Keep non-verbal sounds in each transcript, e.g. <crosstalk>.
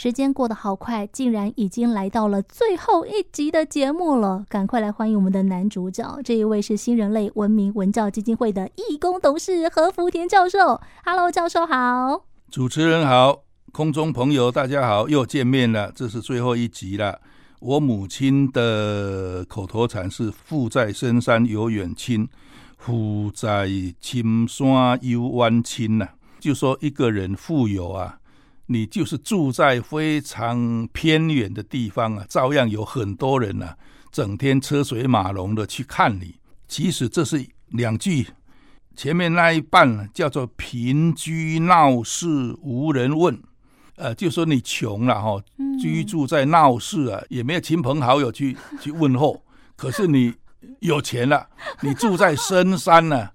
时间过得好快，竟然已经来到了最后一集的节目了。赶快来欢迎我们的男主角，这一位是新人类文明文教基金会的义工董事何福田教授。Hello，教授好。主持人好，空中朋友大家好，又见面了，这是最后一集了。我母亲的口头禅是“富在深山有远亲，富在青山有远亲”呐，就说一个人富有啊。你就是住在非常偏远的地方啊，照样有很多人啊，整天车水马龙的去看你。其实这是两句，前面那一半叫做贫居闹市无人问，呃，就说你穷了哈，居住在闹市啊，也没有亲朋好友去 <laughs> 去问候。可是你有钱了，你住在深山呢，啊，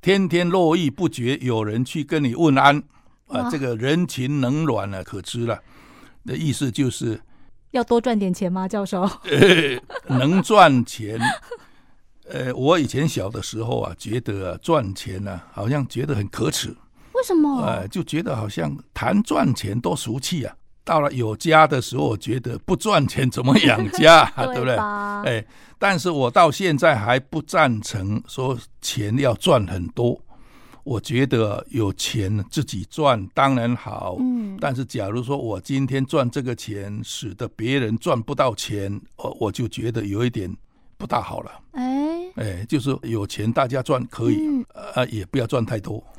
天天络绎不绝有人去跟你问安。啊，这个人情冷暖呢，可知了。的意思就是要多赚点钱吗，教授？<laughs> 呃，能赚钱。呃，我以前小的时候啊，觉得啊赚钱呢，好像觉得很可耻。为什么？呃，就觉得好像谈赚钱多俗气啊。到了有家的时候，我觉得不赚钱怎么养家，<laughs> 对不对？哎，但是我到现在还不赞成说钱要赚很多。我觉得有钱自己赚当然好，嗯，但是假如说我今天赚这个钱，使得别人赚不到钱，我我就觉得有一点不大好了。哎，哎，就是有钱大家赚可以，嗯、呃，也不要赚太多。<laughs>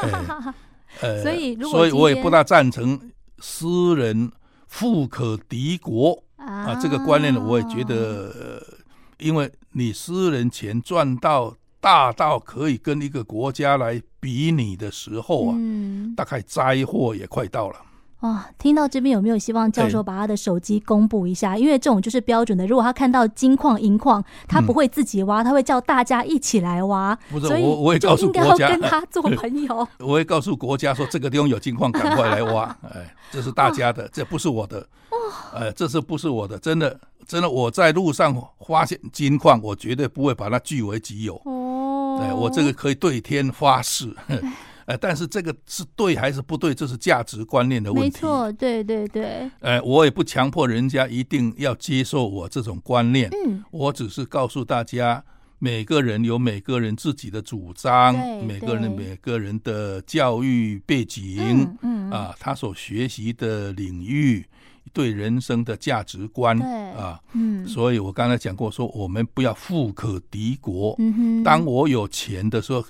哎、呃，所以，所以我也不大赞成私人富可敌国啊，啊这个观念呢，我也觉得，呃，因为你私人钱赚到。大到可以跟一个国家来比拟的时候啊，嗯、大概灾祸也快到了。哇、哦，听到这边有没有希望教授把他的手机公布一下？欸、因为这种就是标准的，如果他看到金矿银矿，他不会自己挖，嗯、他会叫大家一起来挖。不是，所以我我也告诉国家，跟他做朋友。<laughs> 我会告诉国家说，这个地方有金矿，赶快来挖。<laughs> 哎，这是大家的，哦、这不是我的。哦，哎，这是不是我的？真的，真的，我在路上发现金矿，我绝对不会把它据为己有。哦。哎，我这个可以对天发誓，<laughs> 哎，但是这个是对还是不对，这是价值观念的问题。没错，对对对。哎，我也不强迫人家一定要接受我这种观念。嗯，我只是告诉大家，每个人有每个人自己的主张，每个人每个人的教育背景，嗯啊，他所学习的领域。对人生的价值观啊，嗯，所以我刚才讲过，说我们不要富可敌国。嗯哼，当我有钱的时候，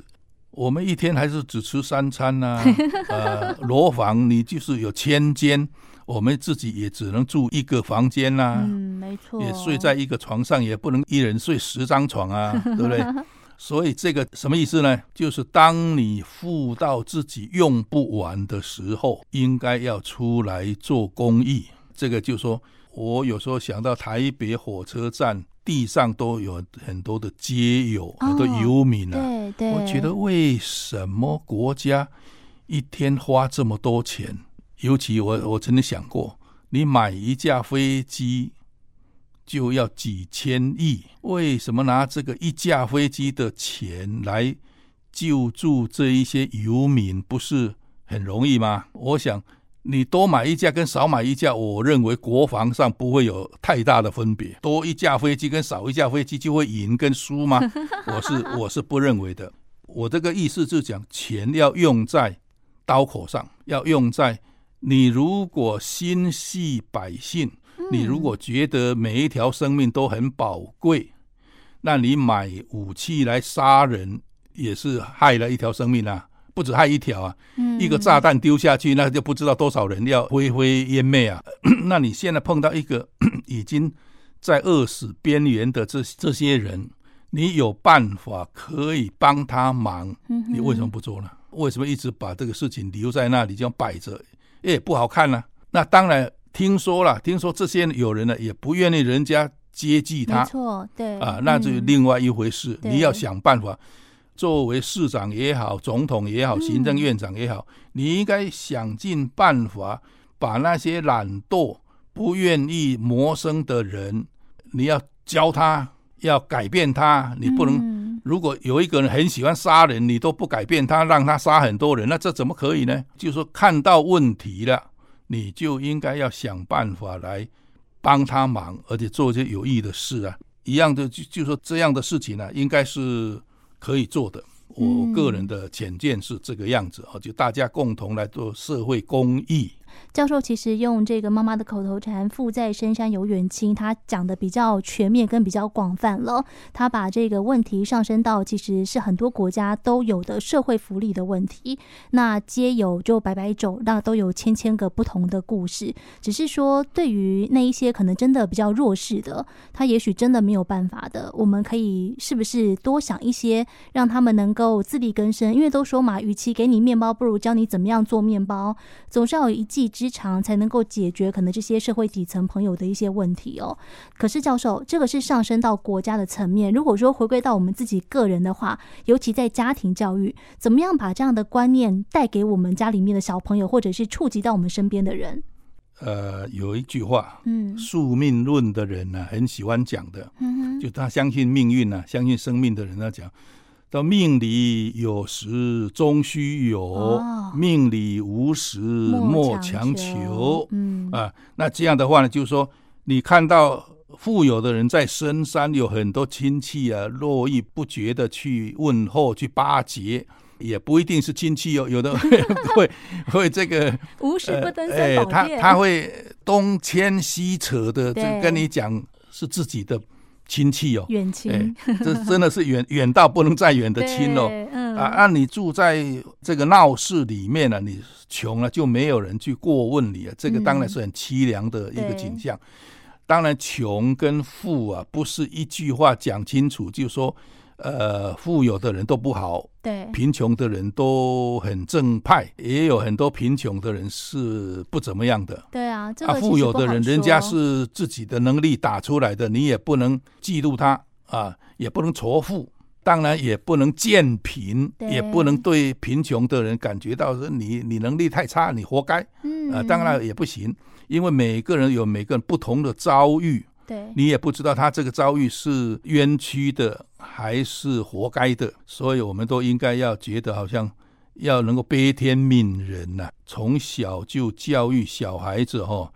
我们一天还是只吃三餐呐，<laughs> 啊，呃，楼房你就是有千间，我们自己也只能住一个房间呐，嗯，没错，也睡在一个床上，也不能一人睡十张床啊，<laughs> 对不对？所以这个什么意思呢？就是当你富到自己用不完的时候，应该要出来做公益。这个就是说，我有时候想到台北火车站地上都有很多的街友，很多游民啊。对对，我觉得为什么国家一天花这么多钱？尤其我我曾经想过，你买一架飞机就要几千亿，为什么拿这个一架飞机的钱来救助这一些游民，不是很容易吗？我想。你多买一架跟少买一架，我认为国防上不会有太大的分别。多一架飞机跟少一架飞机就会赢跟输吗？<laughs> 我是我是不认为的。我这个意思就讲，钱要用在刀口上，要用在你如果心系百姓，你如果觉得每一条生命都很宝贵，那你买武器来杀人也是害了一条生命啊。不止害一条啊！一个炸弹丢下去，那就不知道多少人要灰飞烟灭啊！<clears throat> 那你现在碰到一个 <clears throat> 已经在饿死边缘的这这些人，你有办法可以帮他忙，你为什么不做呢？为什么一直把这个事情留在那里这样摆着？也不好看呢、啊。那当然听说了，听说这些有人呢也不愿意人家接济他，没错，对啊，那就另外一回事。你要想办法。作为市长也好，总统也好，行政院长也好，嗯、你应该想尽办法把那些懒惰、不愿意谋生的人，你要教他，要改变他。你不能，嗯、如果有一个人很喜欢杀人，你都不改变他，让他杀很多人，那这怎么可以呢？就是说看到问题了，你就应该要想办法来帮他忙，而且做一些有益的事啊。一样的就就说这样的事情呢、啊，应该是可以做的。我个人的浅见是这个样子啊，就大家共同来做社会公益。教授其实用这个妈妈的口头禅“富在深山有远亲”，他讲的比较全面跟比较广泛了。他把这个问题上升到其实是很多国家都有的社会福利的问题。那皆有就百百种，那都有千千个不同的故事。只是说，对于那一些可能真的比较弱势的，他也许真的没有办法的，我们可以是不是多想一些，让他们能够自力更生？因为都说嘛，与其给你面包，不如教你怎么样做面包。总是要有一技。之长才能够解决可能这些社会底层朋友的一些问题哦。可是教授，这个是上升到国家的层面。如果说回归到我们自己个人的话，尤其在家庭教育，怎么样把这样的观念带给我们家里面的小朋友，或者是触及到我们身边的人？呃，有一句话，嗯，宿命论的人呢、啊，很喜欢讲的，嗯哼，就他相信命运呢、啊，相信生命的人他讲。到命里有时终须有，哦、命里无时莫强求。嗯啊，那这样的话呢，就是说，你看到富有的人在深山有很多亲戚啊，络绎不绝的去问候、去巴结，也不一定是亲戚哦，有的 <laughs> 会会会这个无时不登三宝殿，呃哎、他他会东牵西扯的，就跟你讲是自己的。亲戚哦，远亲，这真的是远远到不能再远的亲哦。<laughs> 嗯、啊，那你住在这个闹市里面了、啊，你穷了就没有人去过问你啊，这个当然是很凄凉的一个景象。嗯、当然，穷跟富啊，不是一句话讲清楚，就是说。呃，富有的人都不好，对，贫穷的人都很正派，也有很多贫穷的人是不怎么样的。对啊，这个、啊，富有的人，人家是自己的能力打出来的，你也不能嫉妒他啊，也不能仇富，当然也不能贱贫，也不能对贫穷的人感觉到说你你能力太差，你活该。嗯，啊，当然也不行，因为每个人有每个人不同的遭遇。对，你也不知道他这个遭遇是冤屈的还是活该的，所以我们都应该要觉得好像要能够悲天悯人呐、啊，从小就教育小孩子哦，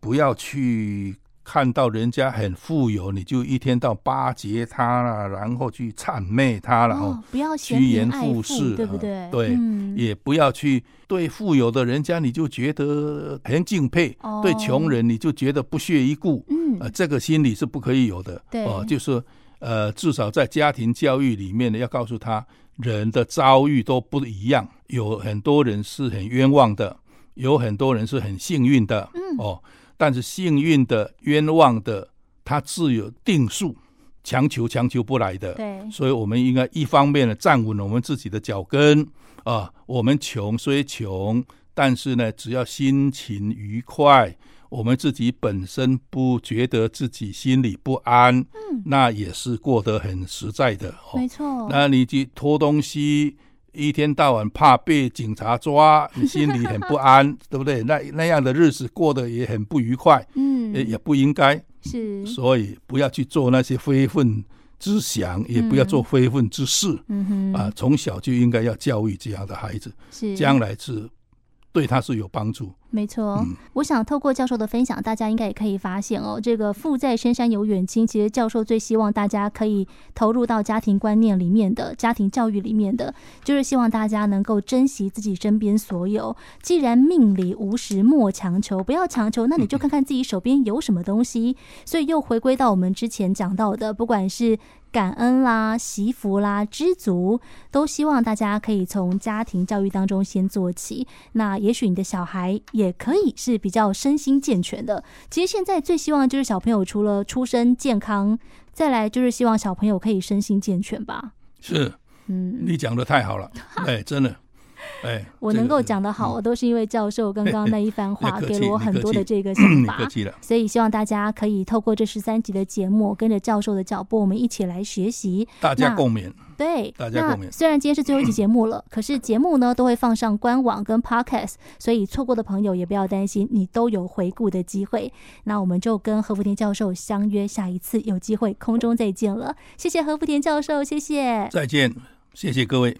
不要去。看到人家很富有，你就一天到巴结他了，然后去谄媚他了哦，不要趋炎附势，对不对？对，嗯、也不要去对富有的人家你就觉得很敬佩，哦、对穷人你就觉得不屑一顾，嗯，呃，这个心理是不可以有的，对，哦、呃，就是呃，至少在家庭教育里面呢，要告诉他人的遭遇都不一样，有很多人是很冤枉的，有很多人是很幸运的，嗯，哦。但是幸运的、冤枉的，他自有定数，强求强求不来的。对，所以我们应该一方面呢，站稳我们自己的脚跟啊。我们穷虽穷，但是呢，只要心情愉快，我们自己本身不觉得自己心里不安，嗯，那也是过得很实在的。哦、没错。那你去偷东西。一天到晚怕被警察抓，<laughs> 你心里很不安，对不对？那那样的日子过得也很不愉快，嗯，也也不应该，是，所以不要去做那些非分之想，嗯、也不要做非分之事，嗯哼，啊，从小就应该要教育这样的孩子，是，将来是对他是有帮助。没错，嗯、我想透过教授的分享，大家应该也可以发现哦，这个富在深山有远亲。其实教授最希望大家可以投入到家庭观念里面的家庭教育里面的，就是希望大家能够珍惜自己身边所有。既然命里无时莫强求，不要强求，那你就看看自己手边有什么东西。所以又回归到我们之前讲到的，不管是感恩啦、惜福啦、知足，都希望大家可以从家庭教育当中先做起。那也许你的小孩也。可以是比较身心健全的。其实现在最希望就是小朋友除了出生健康，再来就是希望小朋友可以身心健全吧。是，嗯，你讲的太好了，<laughs> 哎，真的。哎，我能够讲得好，我都是因为教授刚刚那一番话，<laughs> 给了我很多的这个 <clears throat> 想法。所以希望大家可以透过这十三集的节目，跟着教授的脚步，我们一起来学习，大家共勉。对，大家共勉。虽然今天是最后一集 <clears throat> 节目了，可是节目呢都会放上官网跟 Podcast，所以错过的朋友也不要担心，你都有回顾的机会。那我们就跟何福田教授相约下一次有机会空中再见了。谢谢何福田教授，谢谢。再见，谢谢各位。